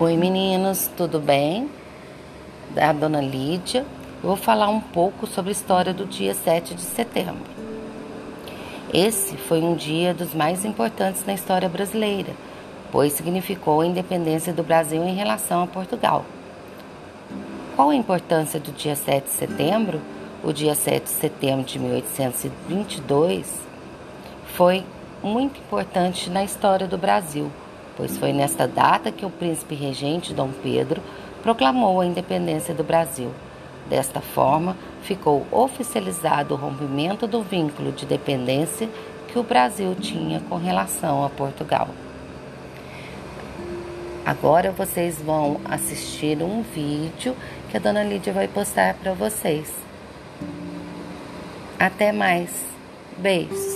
Oi meninos, tudo bem? Da dona Lídia. Vou falar um pouco sobre a história do dia 7 de setembro. Esse foi um dia dos mais importantes na história brasileira, pois significou a independência do Brasil em relação a Portugal. Qual a importância do dia 7 de setembro? O dia 7 de setembro de 1822 foi muito importante na história do Brasil pois foi nesta data que o príncipe regente Dom Pedro proclamou a independência do Brasil. Desta forma, ficou oficializado o rompimento do vínculo de dependência que o Brasil tinha com relação a Portugal. Agora vocês vão assistir um vídeo que a dona Lídia vai postar para vocês. Até mais. Beijos.